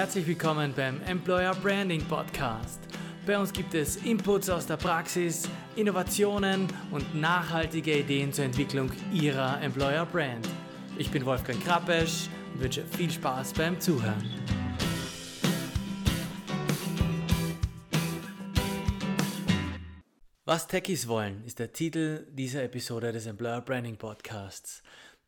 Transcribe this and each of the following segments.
Herzlich willkommen beim Employer Branding Podcast. Bei uns gibt es Inputs aus der Praxis, Innovationen und nachhaltige Ideen zur Entwicklung Ihrer Employer Brand. Ich bin Wolfgang Krappesch und wünsche viel Spaß beim Zuhören. Was Techies wollen, ist der Titel dieser Episode des Employer Branding Podcasts.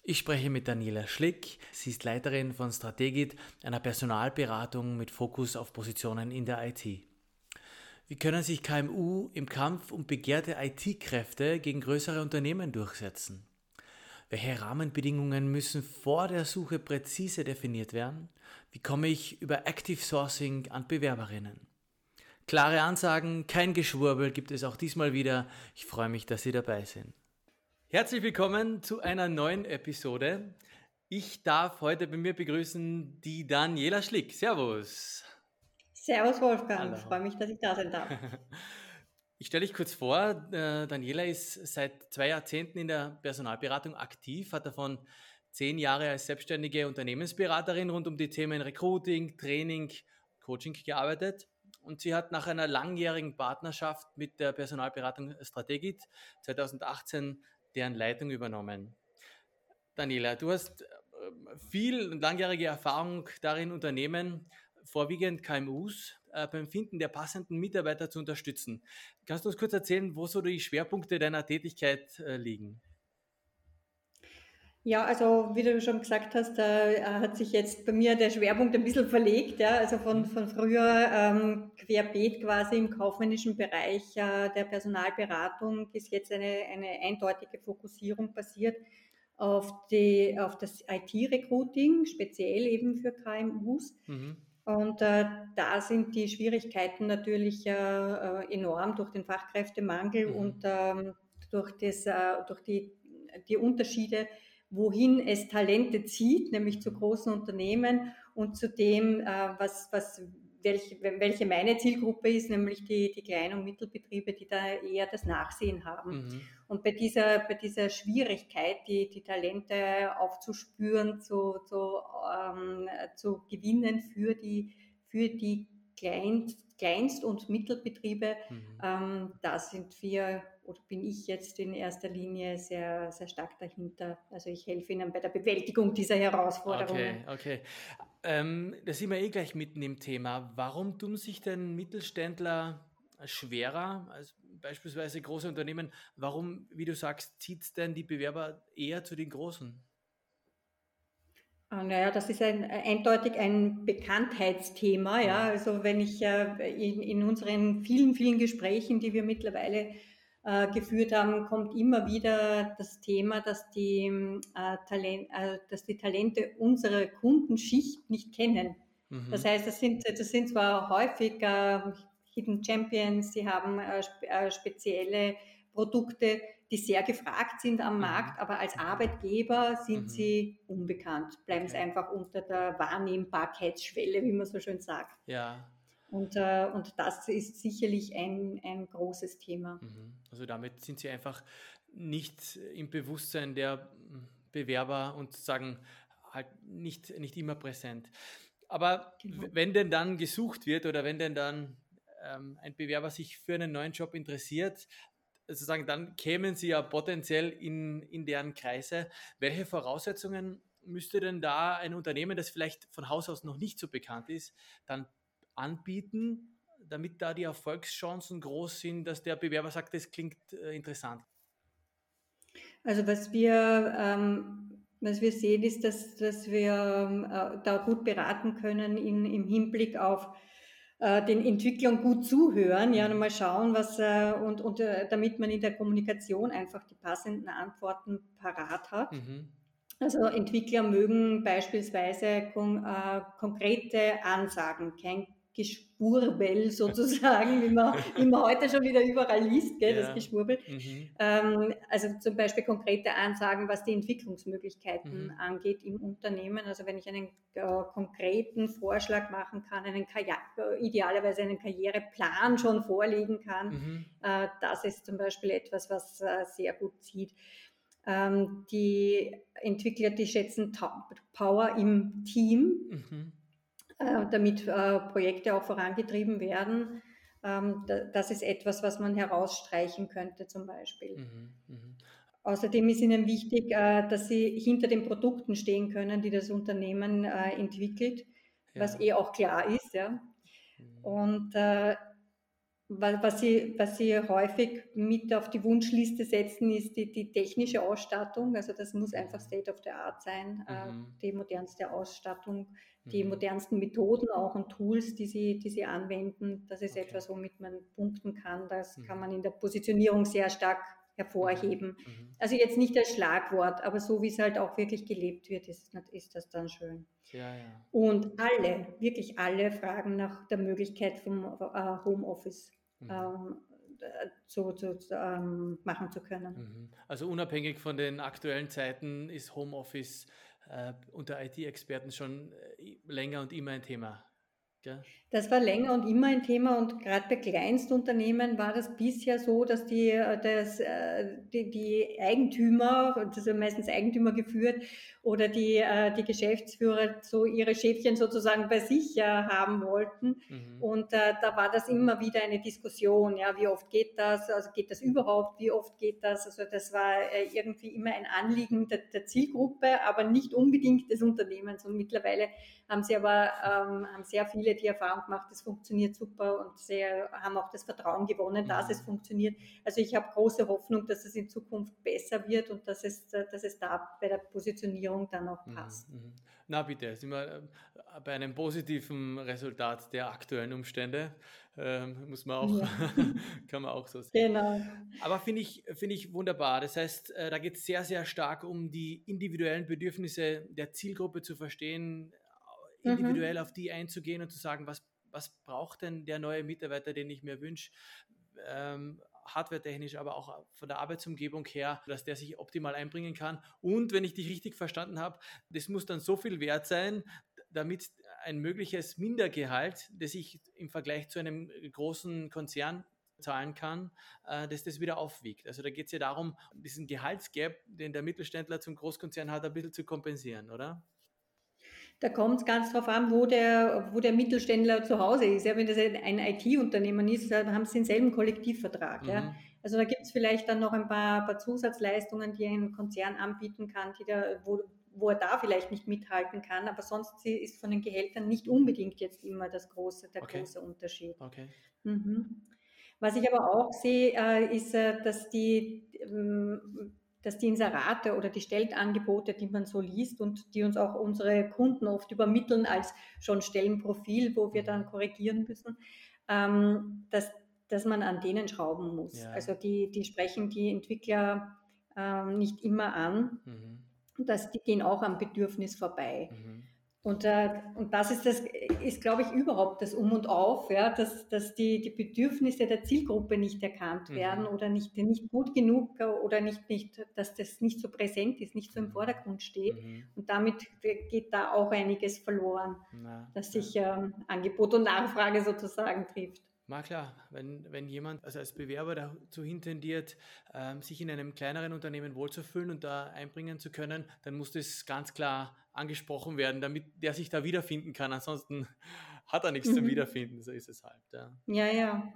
Ich spreche mit Daniela Schlick. Sie ist Leiterin von Strategit, einer Personalberatung mit Fokus auf Positionen in der IT. Wie können sich KMU im Kampf um begehrte IT-Kräfte gegen größere Unternehmen durchsetzen? Welche Rahmenbedingungen müssen vor der Suche präzise definiert werden? Wie komme ich über Active Sourcing an Bewerberinnen? Klare Ansagen, kein Geschwurbel gibt es auch diesmal wieder. Ich freue mich, dass Sie dabei sind. Herzlich willkommen zu einer neuen Episode. Ich darf heute bei mir begrüßen die Daniela Schlick. Servus. Servus Wolfgang, ich freue mich, dass ich da sein darf. Ich stelle dich kurz vor, äh, Daniela ist seit zwei Jahrzehnten in der Personalberatung aktiv, hat davon zehn Jahre als selbstständige Unternehmensberaterin rund um die Themen Recruiting, Training, Coaching gearbeitet und sie hat nach einer langjährigen Partnerschaft mit der Personalberatung Strategit 2018 deren Leitung übernommen. Daniela, du hast äh, viel langjährige Erfahrung darin, Unternehmen, vorwiegend KMUs, äh, beim Finden der passenden Mitarbeiter zu unterstützen. Kannst du uns kurz erzählen, wo so die Schwerpunkte deiner Tätigkeit äh, liegen? Ja, also wie du schon gesagt hast, da äh, hat sich jetzt bei mir der Schwerpunkt ein bisschen verlegt. Ja, also von, von früher ähm, querbeet quasi im kaufmännischen Bereich äh, der Personalberatung ist jetzt eine, eine eindeutige Fokussierung passiert auf, die, auf das IT-Recruiting, speziell eben für KMUs. Mhm. Und äh, da sind die Schwierigkeiten natürlich äh, äh enorm durch den Fachkräftemangel mhm. und ähm, durch, das, äh, durch die, die Unterschiede wohin es Talente zieht, nämlich zu großen Unternehmen und zu dem, äh, was, was, welche, welche meine Zielgruppe ist, nämlich die, die Klein- und Mittelbetriebe, die da eher das Nachsehen haben. Mhm. Und bei dieser, bei dieser Schwierigkeit, die, die Talente aufzuspüren, zu, zu, ähm, zu gewinnen für die, für die Kleinst, Kleinst- und Mittelbetriebe, mhm. ähm, da sind wir oder bin ich jetzt in erster Linie sehr, sehr stark dahinter. Also ich helfe Ihnen bei der Bewältigung dieser Herausforderungen. Okay, okay. Ähm, da sind wir eh gleich mitten im Thema. Warum tun sich denn Mittelständler schwerer als beispielsweise große Unternehmen? Warum, wie du sagst, zieht es denn die Bewerber eher zu den Großen? Ah, naja, das ist ein, eindeutig ein Bekanntheitsthema. Ja, also wenn ich äh, in, in unseren vielen, vielen Gesprächen, die wir mittlerweile äh, geführt haben, kommt immer wieder das Thema, dass die, äh, Talent, äh, dass die Talente unsere Kundenschicht nicht kennen. Mhm. Das heißt, das sind, das sind zwar häufig Hidden Champions, sie haben spezielle Produkte, die sehr gefragt sind am mhm. Markt, aber als Arbeitgeber sind mhm. sie unbekannt, bleiben okay. sie einfach unter der Wahrnehmbarkeitsschwelle, wie man so schön sagt. Ja. Und, äh, und das ist sicherlich ein, ein großes Thema. Mhm. Also damit sind Sie einfach nicht im Bewusstsein der Bewerber und sagen halt nicht, nicht immer präsent. Aber genau. wenn denn dann gesucht wird oder wenn denn dann ähm, ein Bewerber sich für einen neuen Job interessiert, sozusagen, dann kämen Sie ja potenziell in, in deren Kreise. Welche Voraussetzungen müsste denn da ein Unternehmen, das vielleicht von Haus aus noch nicht so bekannt ist, dann anbieten, damit da die Erfolgschancen groß sind, dass der Bewerber sagt, das klingt äh, interessant? Also was wir, ähm, was wir sehen, ist, dass, dass wir äh, da gut beraten können in, im Hinblick auf äh, den Entwicklern gut zuhören, ja, und mal schauen, was äh, und, und damit man in der Kommunikation einfach die passenden Antworten parat hat. Mhm. Also Entwickler mögen beispielsweise kon konkrete Ansagen, kein Geschwurbel sozusagen, wie man, wie man heute schon wieder überall liest, gell, ja. das Geschwurbel. Mhm. Ähm, also zum Beispiel konkrete Ansagen, was die Entwicklungsmöglichkeiten mhm. angeht im Unternehmen. Also wenn ich einen äh, konkreten Vorschlag machen kann, einen Karriere, idealerweise einen Karriereplan schon vorlegen kann, mhm. äh, das ist zum Beispiel etwas, was äh, sehr gut zieht. Ähm, die Entwickler, die schätzen Power im Team. Äh, damit äh, Projekte auch vorangetrieben werden. Ähm, das ist etwas, was man herausstreichen könnte zum Beispiel. Mhm, mh. Außerdem ist ihnen wichtig, äh, dass sie hinter den Produkten stehen können, die das Unternehmen entwickelt, ja. was eh auch klar ist. Ja. Mhm. Und was sie, was sie häufig mit auf die Wunschliste setzen, ist die, die technische Ausstattung. Also das muss einfach. State of the Art sein, mhm. die modernste Ausstattung, die mhm. modernsten Methoden auch und Tools, die sie, die sie anwenden. Das ist okay. etwas, womit man punkten kann. Das mhm. kann man in der Positionierung sehr stark hervorheben. Mhm. mhm. Also jetzt nicht als Schlagwort, aber so wie es halt auch wirklich gelebt wird, ist, ist das dann schön. Ja, ja. Und alle, wirklich alle fragen nach der Möglichkeit vom äh, Homeoffice. Mhm. Ähm, zu, zu, zu ähm, machen zu können. Mhm. Also unabhängig von den aktuellen Zeiten ist Homeoffice äh, unter IT-Experten schon äh, länger und immer ein Thema. Ja. Das war länger und immer ein Thema und gerade bei Kleinstunternehmen war das bisher so, dass die, äh, das, äh, die, die Eigentümer, das ja meistens Eigentümer geführt, oder die, äh, die Geschäftsführer so ihre Schäfchen sozusagen bei sich haben wollten. Mhm. Und da war das immer wieder eine Diskussion, ja, wie oft geht das, also geht das überhaupt, wie oft geht das? Also das war irgendwie immer ein Anliegen der, der Zielgruppe, aber nicht unbedingt des Unternehmens. Und mittlerweile haben sie aber ähm, haben sehr viele die Erfahrung gemacht, es funktioniert super und sie haben auch das Vertrauen gewonnen, dass mhm. es funktioniert. Also ich habe große Hoffnung, dass es in Zukunft besser wird und dass es, dass es da bei der Positionierung dann auch mhm, passt. Mhm. Na bitte, sind wir äh, bei einem positiven Resultat der aktuellen Umstände. Ähm, muss man auch, ja. kann man auch so sehen. Genau. Aber finde ich, finde ich wunderbar. Das heißt, äh, da geht es sehr, sehr stark um die individuellen Bedürfnisse der Zielgruppe zu verstehen, individuell mhm. auf die einzugehen und zu sagen, was, was braucht denn der neue Mitarbeiter, den ich mir wünsche, ähm, hardwaretechnisch, aber auch von der Arbeitsumgebung her, dass der sich optimal einbringen kann. Und wenn ich dich richtig verstanden habe, das muss dann so viel wert sein, damit ein mögliches Mindergehalt, das ich im Vergleich zu einem großen Konzern zahlen kann, äh, dass das wieder aufwiegt. Also da geht es ja darum, diesen Gehaltsgap, den der Mittelständler zum Großkonzern hat, ein bisschen zu kompensieren, oder? Da kommt es ganz drauf an, wo der, wo der Mittelständler zu Hause ist. Ja, wenn das ein IT-Unternehmen ist, dann haben sie denselben Kollektivvertrag. Mhm. Ja. Also da gibt es vielleicht dann noch ein paar, paar, Zusatzleistungen, die ein Konzern anbieten kann, die da, wo, wo er da vielleicht nicht mithalten kann. Aber sonst ist von den Gehältern nicht unbedingt jetzt immer das große, der okay. große Unterschied. Okay. Mhm. Was ich aber auch sehe, äh, ist, äh, dass die ähm, dass die Inserate oder die Stellenangebote, die man so liest und die uns auch unsere Kunden oft übermitteln als schon Stellenprofil, wo wir dann korrigieren müssen, ähm, dass, dass man an denen schrauben muss. Ja. Also die, die sprechen die Entwickler ähm, nicht immer an. Mhm. Das, die gehen auch am Bedürfnis vorbei. Mhm. Und, äh, und das ist, das ist, glaube ich, überhaupt das Um und Auf, ja, dass, dass die, die Bedürfnisse der Zielgruppe nicht erkannt mhm. werden oder nicht, nicht gut genug oder nicht, nicht, dass das nicht so präsent ist, nicht so im mhm. Vordergrund steht. Mhm. Und damit geht da auch einiges verloren, Na, dass sich ähm, Angebot und Nachfrage sozusagen trifft. Na klar, wenn, wenn jemand also als Bewerber dazu hintendiert, ähm, sich in einem kleineren Unternehmen wohlzufühlen und da einbringen zu können, dann muss das ganz klar angesprochen werden, damit der sich da wiederfinden kann. Ansonsten hat er nichts mhm. zum Wiederfinden, so ist es halt. Ja, ja. ja.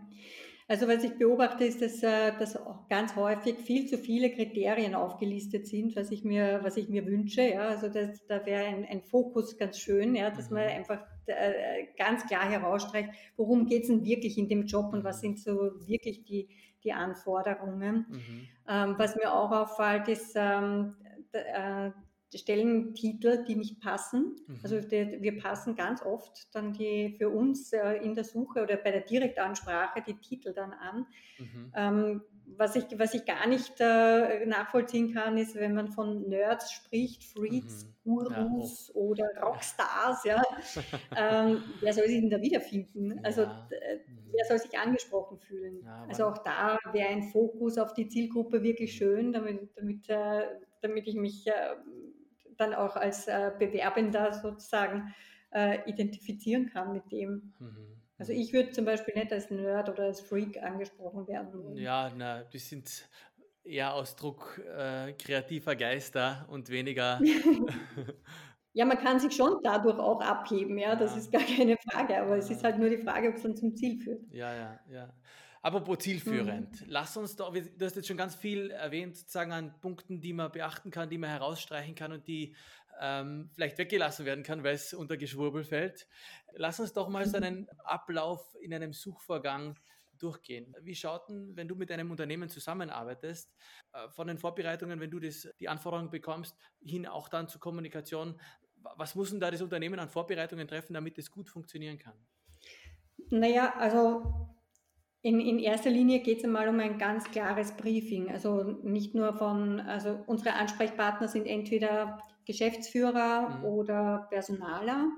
Also was ich beobachte, ist, dass, äh, dass auch ganz häufig viel zu viele Kriterien aufgelistet sind, was ich mir, was ich mir wünsche. Ja, also das, da wäre ein, ein Fokus ganz schön, ja, dass mhm. man einfach äh, ganz klar herausstreicht, worum geht es denn wirklich in dem Job und was sind so wirklich die, die Anforderungen. Mhm. Ähm, was mir auch auffällt, ist, ähm, äh, Stellentitel, die nicht passen. Mhm. Also die, wir passen ganz oft dann die für uns äh, in der Suche oder bei der Direktansprache die Titel dann an. Mhm. Ähm, was, ich, was ich gar nicht äh, nachvollziehen kann, ist, wenn man von Nerds spricht, Freaks, mhm. Gurus ja, oh. oder Rockstars, ja. ähm, wer soll sich denn da wiederfinden? Also ja. äh, wer soll sich angesprochen fühlen? Ja, also auch da wäre ein Fokus auf die Zielgruppe wirklich mhm. schön, damit, damit, äh, damit ich mich äh, dann auch als äh, Bewerbender sozusagen äh, identifizieren kann mit dem. Mhm. Also ich würde zum Beispiel nicht als Nerd oder als Freak angesprochen werden. Ja, na, die sind eher Ausdruck äh, kreativer Geister und weniger Ja, man kann sich schon dadurch auch abheben, ja, das Ja. ist gar keine Frage, aber es Ja. ist halt nur die Frage, ob es dann zum Ziel führt. Ja, ja, ja. Apropos zielführend, Mhm. lass uns doch, du hast jetzt schon ganz viel erwähnt, sozusagen an Punkten, die man beachten kann, die man herausstreichen kann und die ähm, vielleicht weggelassen werden kann, weil es unter Geschwurbel fällt. Lass uns doch mal so einen Ablauf in einem Suchvorgang durchgehen. Wie schaut denn, wenn du mit einem Unternehmen zusammenarbeitest, äh, von den Vorbereitungen, wenn du das, die Anforderungen bekommst, hin auch dann zur Kommunikation, wa- was muss denn da das Unternehmen an Vorbereitungen treffen, damit es gut funktionieren kann? Naja, also in, in erster Linie geht es einmal um ein ganz klares Briefing. Also nicht nur von, also unsere Ansprechpartner sind entweder Geschäftsführer Mhm. oder Personaler.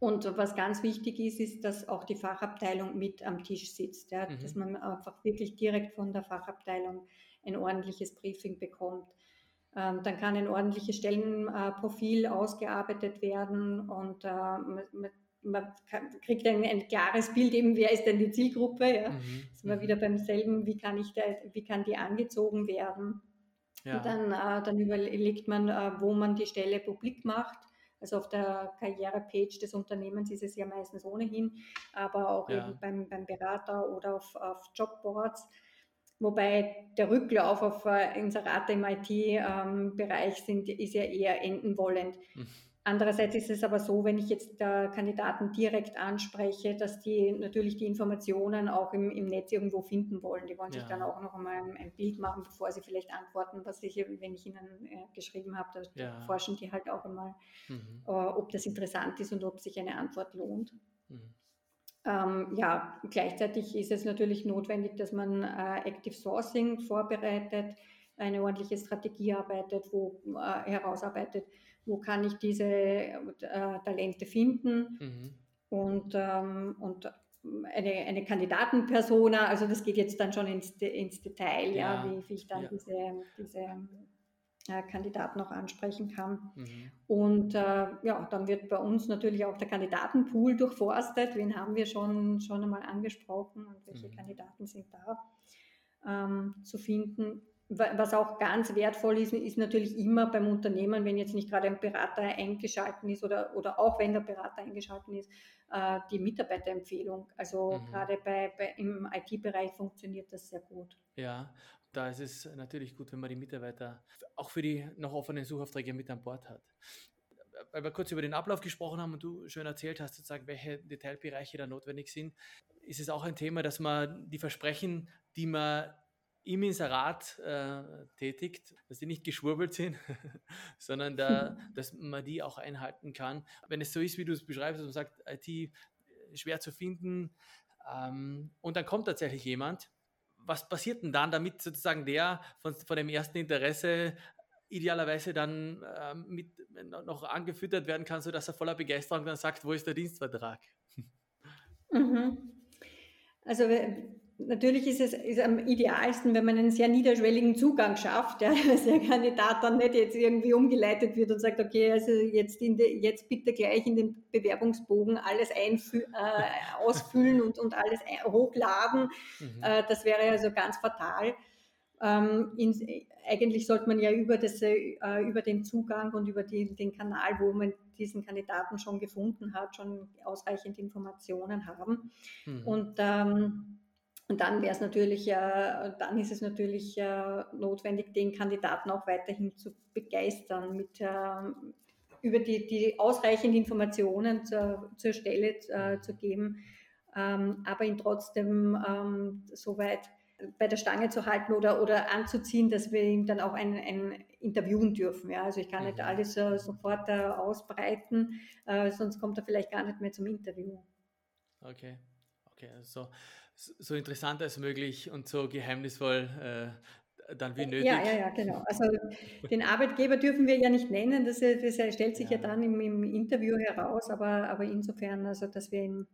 Und was ganz wichtig ist, ist, dass auch die Fachabteilung mit am Tisch sitzt, ja, Mhm. dass man einfach wirklich direkt von der Fachabteilung ein ordentliches Briefing bekommt. Ähm, dann kann ein ordentliches Stellenprofil ausgearbeitet werden und äh, man, man- kann, kriegt ein, ein klares Bild, eben wer ist denn die Zielgruppe. Ja? Mhm. Sind wir wieder beim selben, wie kann, ich da, wie kann die angezogen werden. Ja. Und dann, äh, dann überlegt man, äh, wo man die Stelle publik macht. Also auf der Karrierepage des Unternehmens ist es ja meistens ohnehin, aber auch Ja. eben beim, beim Berater oder auf, auf Jobboards. Wobei der Rücklauf auf äh, Inserate im IT-Bereich sind, ist ja eher enden wollend. Mhm. Andererseits ist es aber so, wenn ich jetzt äh, Kandidaten direkt anspreche, dass die natürlich die Informationen auch im, im Netz irgendwo finden wollen. Die wollen sich Ja. dann auch noch einmal ein, ein Bild machen, bevor sie vielleicht antworten, was ich, wenn ich ihnen äh, geschrieben habe, da Ja. forschen die halt auch einmal, Mhm. äh, ob das interessant ist und ob sich eine Antwort lohnt. Mhm. Ähm, ja, gleichzeitig ist es natürlich notwendig, dass man äh, Active Sourcing vorbereitet, eine ordentliche Strategie arbeitet, wo äh, herausarbeitet, wo kann ich diese äh, Talente finden Mhm. und, ähm, und eine, eine Kandidatenpersona, also das geht jetzt dann schon ins, ins Detail, ja, Ja, wie, wie ich dann ja. diese, diese äh, Kandidaten auch ansprechen kann. Mhm. Und äh, ja, dann wird bei uns natürlich auch der Kandidatenpool durchforstet. Wen haben wir schon, schon einmal angesprochen und welche Mhm. Kandidaten sind da ähm, zu finden. Wa- Was auch ganz wertvoll ist, ist natürlich immer beim Unternehmen, wenn jetzt nicht gerade ein Berater eingeschalten ist oder, oder auch wenn der Berater eingeschalten ist, äh, die Mitarbeiterempfehlung. Also Mhm. gerade bei, bei, im IT-Bereich funktioniert das sehr gut. Ja, da ist es natürlich gut, wenn man die Mitarbeiter auch für die noch offenen Suchaufträge mit an Bord hat. Weil wir kurz über den Ablauf gesprochen haben und du schön erzählt hast, sozusagen, welche Detailbereiche da notwendig sind, ist es auch ein Thema, dass man die Versprechen, die man im Inserat äh, tätigt, dass die nicht geschwurbelt sind, sondern da, dass man die auch einhalten kann. Wenn es so ist, wie du es beschreibst, dass man sagt, IT schwer zu finden ähm, und dann kommt tatsächlich jemand, was passiert denn dann, damit sozusagen der von, von dem ersten Interesse idealerweise dann ähm, mit, noch angefüttert werden kann, sodass er voller Begeisterung dann sagt, wo ist der Dienstvertrag? Mhm. Also natürlich ist es ist am idealsten, wenn man einen sehr niederschwelligen Zugang schafft, ja, dass der Kandidat dann nicht jetzt irgendwie umgeleitet wird und sagt, okay, also jetzt, in de, jetzt bitte gleich in den Bewerbungsbogen alles einfü äh, ausfüllen und, und alles hochladen. Mhm. Äh, das wäre also ganz fatal. Ähm, in, eigentlich sollte man ja über, das, äh, über den Zugang und über die, den Kanal, wo man diesen Kandidaten schon gefunden hat, schon ausreichend Informationen haben. Mhm. Und, ähm, und dann wäre es natürlich, äh, dann ist es natürlich äh, notwendig, den Kandidaten auch weiterhin zu begeistern mit ähm, über die, die ausreichend Informationen zur, zur Stelle äh, zu geben, ähm, aber ihn trotzdem ähm, soweit bei der Stange zu halten oder, oder anzuziehen, dass wir ihm dann auch ein, ein interviewen dürfen. Ja? Also ich kann nicht Mhm. alles äh, sofort äh, ausbreiten, äh, sonst kommt er vielleicht gar nicht mehr zum Interview. Okay, okay, also so, interessant als möglich und so geheimnisvoll äh, dann wie nötig. Ja, ja, ja, genau. Also den Arbeitgeber dürfen wir ja nicht nennen, das, das stellt sich ja, Ja. dann im, im Interview heraus, aber, aber insofern, also dass wir ihn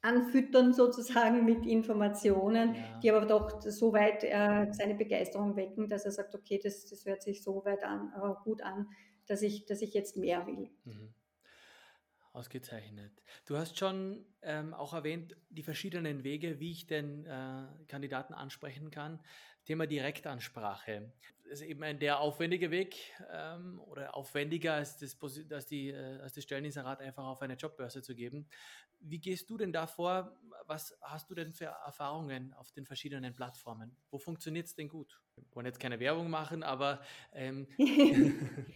anfüttern sozusagen mit Informationen, Ja. die aber doch so weit äh, seine Begeisterung wecken, dass er sagt, okay, das, das hört sich so weit an, äh, gut an, dass ich, dass ich jetzt mehr will. Mhm. Ausgezeichnet. Du hast schon ähm, auch erwähnt, die verschiedenen Wege, wie ich den äh, Kandidaten ansprechen kann. Thema Direktansprache. Das ist eben ein der aufwendige Weg ähm, oder aufwendiger als das, als, die, äh, als das Stelleninserat einfach auf eine Jobbörse zu geben. Wie gehst du denn da vor? Was hast du denn für Erfahrungen auf den verschiedenen Plattformen? Wo funktioniert es denn gut? Wir wollen jetzt keine Werbung machen, aber ähm,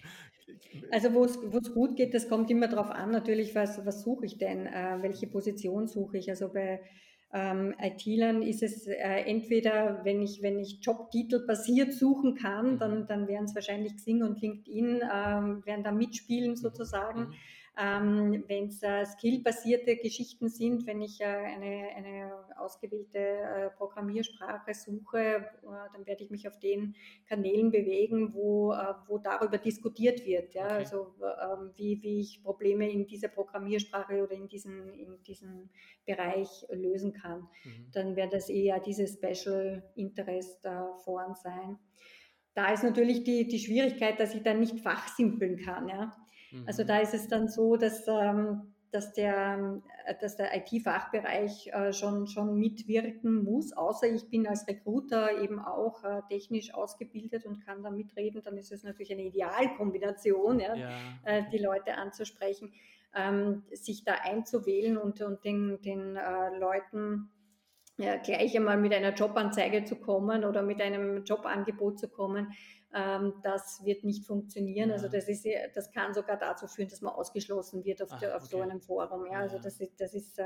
Also wo es gut geht, das kommt immer darauf an, natürlich, was, was suche ich denn, äh, welche Position suche ich. Also bei ähm, IT-Lern ist es äh, entweder, wenn ich, wenn ich Jobtitel basiert suchen kann, mhm. dann, dann werden es wahrscheinlich Xing und LinkedIn, ähm, werden da mitspielen mhm. sozusagen. Ähm, wenn es äh, skillbasierte Geschichten sind, wenn ich äh, eine, eine ausgewählte äh, Programmiersprache suche, äh, dann werde ich mich auf den Kanälen bewegen, wo, äh, wo darüber diskutiert wird. Ja? Okay. Also ähm, wie, wie ich Probleme in dieser Programmiersprache oder in diesem, in diesem Bereich lösen kann. Mhm. Dann wäre das eher diese Special Interest äh, Foren sein. Da ist natürlich die, die Schwierigkeit, dass ich dann nicht fachsimpeln kann. Ja? Also mhm. da ist es dann so, dass, ähm, dass der, äh, dass der IT-Fachbereich äh, schon, schon mitwirken muss, außer ich bin als Recruiter eben auch äh, technisch ausgebildet und kann da mitreden, dann ist es natürlich eine Idealkombination, ja, ja. Äh, die Leute anzusprechen, ähm, sich da einzuwählen und, und den, den äh, Leuten ja, gleich einmal mit einer Jobanzeige zu kommen oder mit einem Jobangebot zu kommen, ähm, das wird nicht funktionieren. Also ja. Also das ist, das kann sogar dazu führen, dass man ausgeschlossen wird auf, Ach, der, auf okay. so einem Forum. Ja, also das ist, das ist, äh,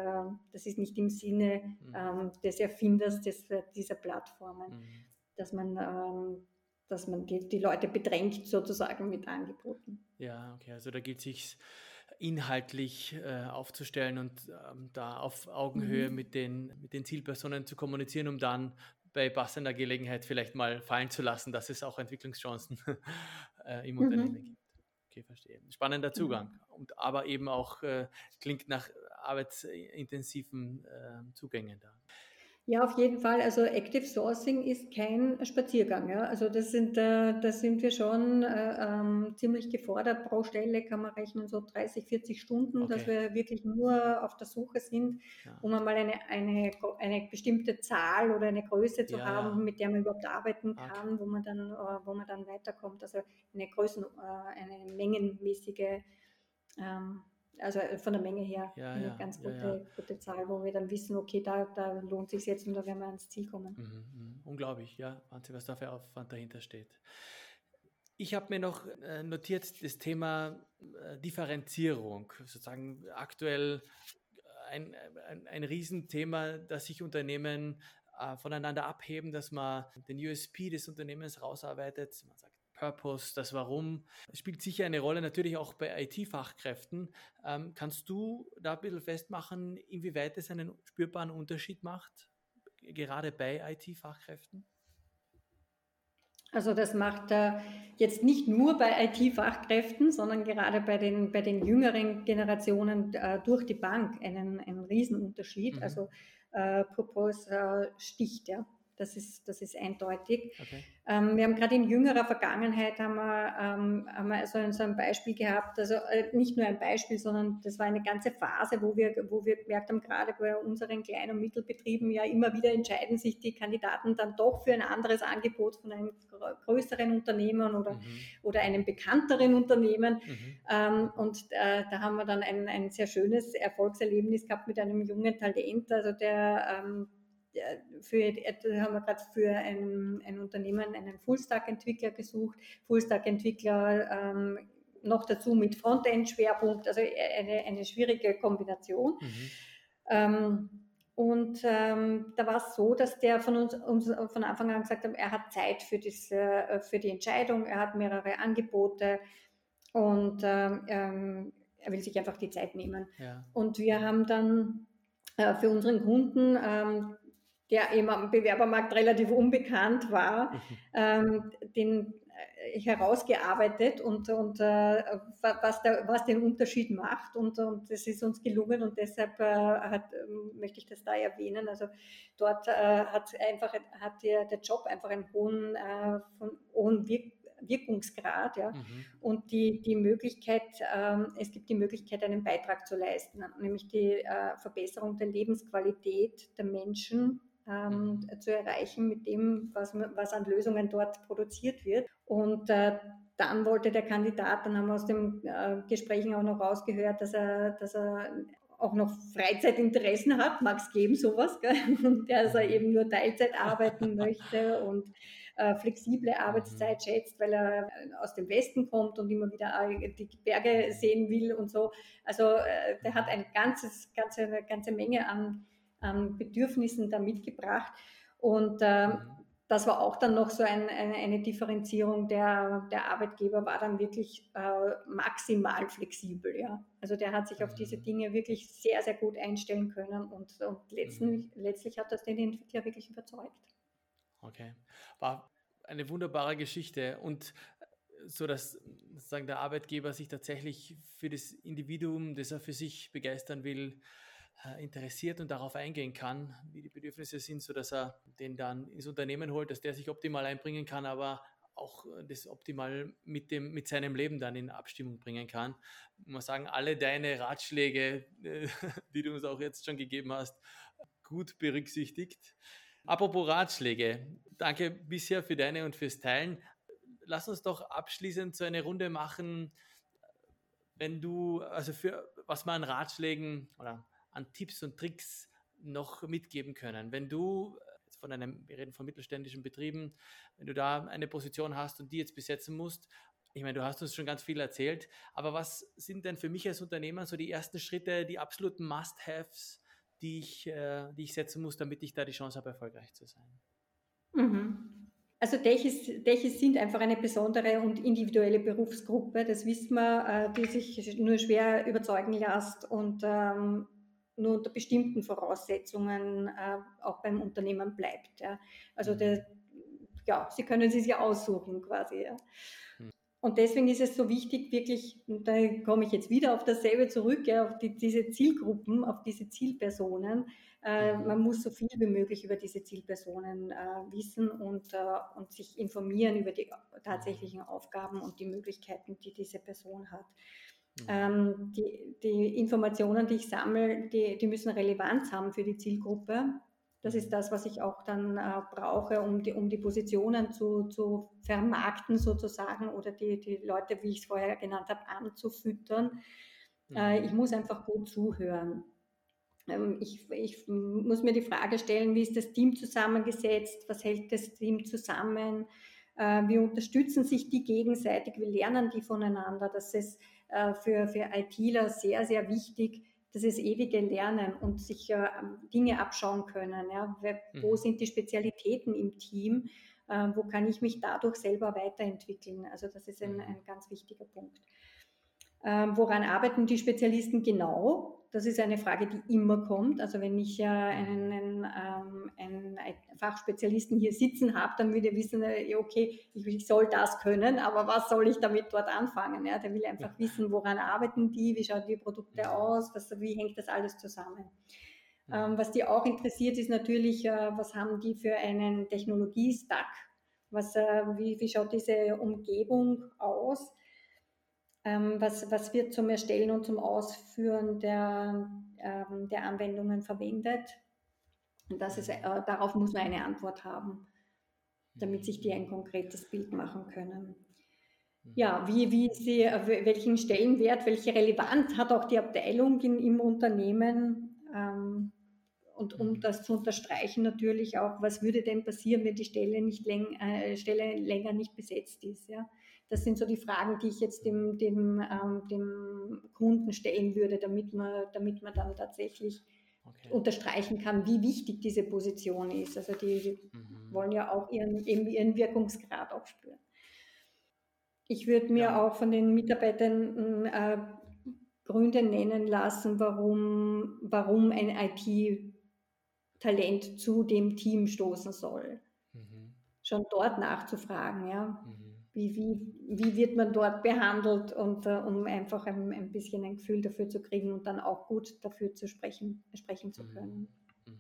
das ist nicht im Sinne mhm. ähm, des Erfinders des, dieser Plattformen, mhm. dass man ähm, dass man die, die Leute bedrängt sozusagen mit Angeboten. Ja, okay, also da geht es sich inhaltlich äh, aufzustellen und ähm, da auf Augenhöhe mhm. mit, den, mit den Zielpersonen zu kommunizieren, um dann bei passender Gelegenheit vielleicht mal fallen zu lassen, dass es auch Entwicklungschancen äh, im mhm. Unternehmen gibt. Okay, verstehe. Spannender mhm. Zugang. Und aber eben auch äh, klingt nach arbeitsintensiven äh, Zugängen da. Ja, auf jeden Fall. Also Active Sourcing ist kein Spaziergang. Ja. Also das sind, äh, da sind wir schon äh, ähm, ziemlich gefordert. Pro Stelle kann man rechnen so 30, 40 Stunden, okay. dass wir wirklich nur auf der Suche sind, ja. um einmal eine, eine, eine bestimmte Zahl oder eine Größe zu ja, haben, ja. mit der man überhaupt arbeiten kann, okay. wo man dann, äh, wo man dann weiterkommt. Also eine Größen, äh, eine mengenmäßige ähm, also äh, von der Menge her ja, eine ja, ganz gute, gute, Zahl, wo wir dann wissen, okay, da, da lohnt sich jetzt und da werden wir ans Ziel kommen. Mhm, mh. Unglaublich, ja, Wahnsinn, was da für Aufwand dahinter steht. Ich habe mir noch äh, notiert das Thema äh, Differenzierung, sozusagen aktuell ein, ein, ein Riesenthema, dass sich Unternehmen voneinander abheben, dass man den USP des Unternehmens rausarbeitet. Man sagt, Purpose, das Warum. Spielt sicher eine Rolle, natürlich auch bei IT-Fachkräften. Ähm, kannst du da ein bisschen festmachen, inwieweit es einen spürbaren Unterschied macht, gerade bei IT-Fachkräften? Also das macht äh, jetzt nicht nur bei IT-Fachkräften, sondern gerade bei den, bei den jüngeren Generationen äh, durch die Bank einen, einen Riesenunterschied. Mhm. Also äh, Propose sticht, ja. Das ist, das ist eindeutig. Okay. Ähm, wir haben gerade in jüngerer Vergangenheit haben wir, ähm, haben wir so, ein, so ein Beispiel gehabt, also äh, nicht nur ein Beispiel, sondern das war eine ganze Phase, wo wir, wo wir gemerkt haben, gerade bei unseren Klein- und Mittelbetrieben ja immer wieder entscheiden sich die Kandidaten dann doch für ein anderes Angebot von einem größeren Unternehmen oder, mhm. oder einem bekannteren Unternehmen. Mhm. Ähm, und äh, da haben wir dann ein, ein sehr schönes Erfolgserlebnis gehabt mit einem jungen Talent, also der ähm, für, haben wir gerade für ein, ein Unternehmen einen Fullstack-Entwickler gesucht, Fullstack-Entwickler ähm, noch dazu mit Frontend-Schwerpunkt, also eine, eine schwierige Kombination. Mhm. Ähm, und ähm, da war es so, dass der von uns, uns, von Anfang an gesagt hat, er hat Zeit für, das, äh, für die Entscheidung, er hat mehrere Angebote und ähm, ähm, er will sich einfach die Zeit nehmen. Ja. Und wir haben dann äh, für unseren Kunden ähm, der eben am Bewerbermarkt relativ unbekannt war, mhm. ähm, den äh, herausgearbeitet und, und äh, was, der, was den Unterschied macht. Und, und das ist uns gelungen und deshalb äh, hat, ähm, möchte ich das da erwähnen. Also dort äh, hat einfach hat der, der Job einfach einen hohen, äh, von, hohen Wirk Wirkungsgrad ja, mhm. und die, die Möglichkeit, ähm, es gibt die Möglichkeit, einen Beitrag zu leisten, nämlich die äh, Verbesserung der Lebensqualität der Menschen ähm, zu erreichen mit dem, was, was an Lösungen dort produziert wird. Und äh, dann wollte der Kandidat, dann haben wir aus den äh, Gesprächen auch noch rausgehört, dass er, dass er auch noch Freizeitinteressen hat, mag es geben, sowas, gell? und dass er eben nur Teilzeit arbeiten möchte und äh, flexible Arbeitszeit mhm. schätzt, weil er aus dem Westen kommt und immer wieder die Berge sehen will und so. Also äh, der hat eine ganzes, ganze, eine ganze Menge an, an Bedürfnissen da mitgebracht. Und äh, mhm das war auch dann noch so ein, eine, eine, Differenzierung. Der, der Arbeitgeber war dann wirklich äh, maximal flexibel. Ja. Also der hat sich auf diese mhm. Dinge wirklich sehr, sehr gut einstellen können und, und letztlich, mhm. letztlich hat das den Entwickler wirklich überzeugt. Okay. War eine wunderbare Geschichte und so dass sagen der Arbeitgeber sich tatsächlich für das Individuum, das er für sich begeistern will, äh, interessiert und darauf eingehen kann, wie die Bedürfnisse sind, so dass er den dann ins Unternehmen holt, dass der sich optimal einbringen kann, aber auch äh, das optimal mit dem mit seinem Leben dann in Abstimmung bringen kann. Ich muss sagen, alle deine Ratschläge, äh, die du uns auch jetzt schon gegeben hast, gut berücksichtigt. Apropos Ratschläge, danke bisher für deine und fürs Teilen. Lass uns doch abschließend so eine Runde machen, wenn du, also für was man an Ratschlägen oder an Tipps und Tricks noch mitgeben können? Wenn du von einem, wir reden von mittelständischen Betrieben, wenn du da eine Position hast und die jetzt besetzen musst, ich meine, du hast uns schon ganz viel erzählt, aber was sind denn für mich als Unternehmer so die ersten Schritte, die absoluten Must-Haves, die ich, äh, die ich setzen muss, damit ich da die Chance habe, erfolgreich zu sein? Mhm. Also Dechis, Dechis sind einfach eine besondere und individuelle Berufsgruppe, das wissen wir, äh, die sich nur schwer überzeugen lässt und ähm, nur unter bestimmten Voraussetzungen äh, auch beim Unternehmen bleibt. Ja. Also mhm. der, ja, Sie können es ja aussuchen quasi. Ja. Mhm. Und deswegen ist es so wichtig, wirklich, und da komme ich jetzt wieder auf dasselbe zurück, ja, auf die, diese Zielgruppen, auf diese Zielpersonen. Äh, mhm. man muss so viel wie möglich über diese Zielpersonen äh, wissen und, äh, und sich informieren über die tatsächlichen Aufgaben und die Möglichkeiten, die diese Person hat. Mhm. Ähm, die, die, Informationen, die ich sammle, die, die, müssen Relevanz haben für die Zielgruppe. Das ist mhm. das, was ich auch dann äh, brauche, um die, um die Positionen zu, zu vermarkten sozusagen oder die, die Leute, wie ich es vorher genannt habe, anzufüttern. Äh, mhm. ich muss einfach gut zuhören. Ähm, ich, ich, muss mir die Frage stellen, wie ist das Team zusammengesetzt? Was hält das Team zusammen? Äh, wie unterstützen sich die gegenseitig? Wie lernen die voneinander? Das ist äh, für, für ITler sehr, sehr wichtig, das ist ewige Lernen und sich äh, Dinge abschauen können. Ja? Wo mhm. sind die Spezialitäten im Team? Äh, wo kann ich mich dadurch selber weiterentwickeln? Also das ist ein, mhm. ein ganz wichtiger Punkt. Ähm, woran arbeiten die Spezialisten genau? Das ist eine Frage, die immer kommt. Also wenn ich äh, einen, einen, ähm, einen, Fachspezialisten hier sitzen habe, dann würde er wissen, äh, okay, ich, ich, soll das können, aber was soll ich damit dort anfangen? Ja, der will einfach wissen, woran arbeiten die, wie schauen die Produkte aus, was, wie hängt das alles zusammen. Ähm, was die auch interessiert, ist natürlich, äh, was haben die für einen Technologie-Stack? Was, äh, wie, wie schaut diese Umgebung aus? Ähm, was, was wird zum Erstellen und zum Ausführen der, ähm, der Anwendungen verwendet. Und das ist, äh, darauf muss man eine Antwort haben, damit sich die ein konkretes Bild machen können. Ja, wie, wie sie, äh, welchen Stellenwert, welche Relevanz hat auch die Abteilung in, im Unternehmen? Ähm, und um das zu unterstreichen natürlich auch, was würde denn passieren, wenn die Stelle, nicht läng, äh, Stelle länger nicht besetzt ist? Ja? Das sind so die Fragen, die ich jetzt dem, dem, ähm, dem Kunden stellen würde, damit man, damit man dann tatsächlich okay. unterstreichen kann, wie wichtig diese Position ist. Also die, mhm. wollen ja auch ihren, ihren Wirkungsgrad auch spüren. Ich würde mir ja. auch von den Mitarbeitern äh, Gründe nennen lassen, warum, warum ein IT-Talent zu dem Team stoßen soll. Mhm. Schon dort nachzufragen, ja. Mhm wie, wie, wie wird man dort behandelt und uh, um einfach ein, ein bisschen ein Gefühl dafür zu kriegen und dann auch gut dafür zu sprechen, sprechen zu mhm. können. Mhm.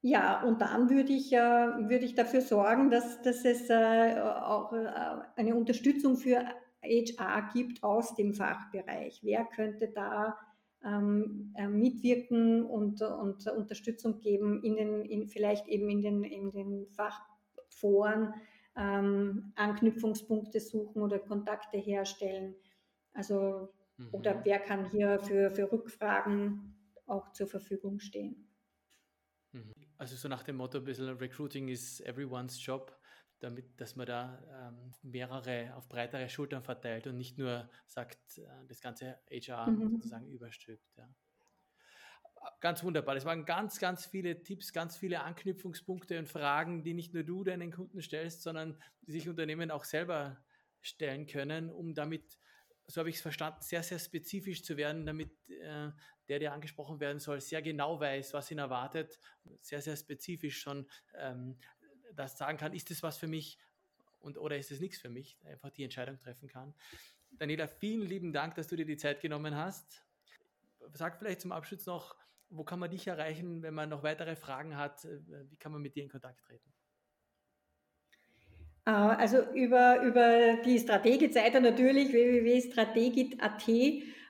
Ja, und dann würde ich, äh, würde ich dafür sorgen, dass, dass es äh, auch äh, eine Unterstützung für HR gibt aus dem Fachbereich. Wer könnte da ähm, äh, mitwirken und, und Unterstützung geben, in den, in, vielleicht eben in den, in den Fachforen ähm, Anknüpfungspunkte suchen oder Kontakte herstellen. Also, mhm. oder wer kann hier für, für Rückfragen auch zur Verfügung stehen. Mhm. Also so nach dem Motto ein bisschen Recruiting is everyone's job damit, dass man da ähm, mehrere auf breitere Schultern verteilt und nicht nur sagt, äh, das ganze HR mhm. sozusagen überstülpt. Ja. Ganz wunderbar. Das waren ganz, ganz viele Tipps, ganz viele Anknüpfungspunkte und Fragen, die nicht nur du deinen Kunden stellst, sondern die sich Unternehmen auch selber stellen können, um damit, so habe ich es verstanden, sehr, sehr spezifisch zu werden, damit äh, der, der angesprochen werden soll, sehr genau weiß, was ihn erwartet, sehr, sehr spezifisch schon ähm, das sagen kann, ist das was für mich und, oder ist es nichts für mich, einfach die Entscheidung treffen kann. Daniela, vielen lieben Dank, dass du dir die Zeit genommen hast. Sag vielleicht zum Abschluss noch, wo kann man dich erreichen, wenn man noch weitere Fragen hat? Wie kann man mit dir in Kontakt treten? Äh, also über, über die Strategit-Seite natürlich, www.strategit.at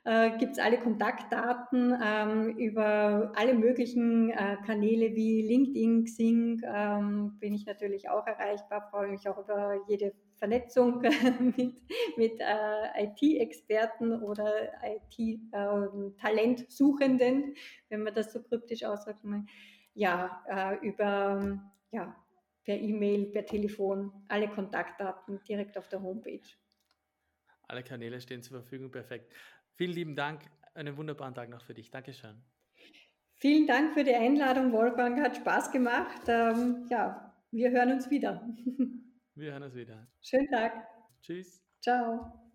äh, gibt es alle Kontaktdaten ähm, über alle möglichen äh, Kanäle wie LinkedIn, Xing ähm, bin ich natürlich auch erreichbar, freue mich auch über jede Vernetzung mit, mit äh, IT-Experten oder IT-Talentsuchenden, ähm, wenn man das so kryptisch ausdrückt. Ja, äh, über ja, per E-Mail, per Telefon, alle Kontaktdaten direkt auf der Homepage. Alle Kanäle stehen zur Verfügung, perfekt. Vielen lieben Dank. Einen wunderbaren Tag noch für dich. Dankeschön. Vielen Dank für die Einladung, Wolfgang. Hat Spaß gemacht. Ähm, ja, wir hören uns wieder. Wir hören uns wieder. Schönen Tag. Tschüss. Ciao.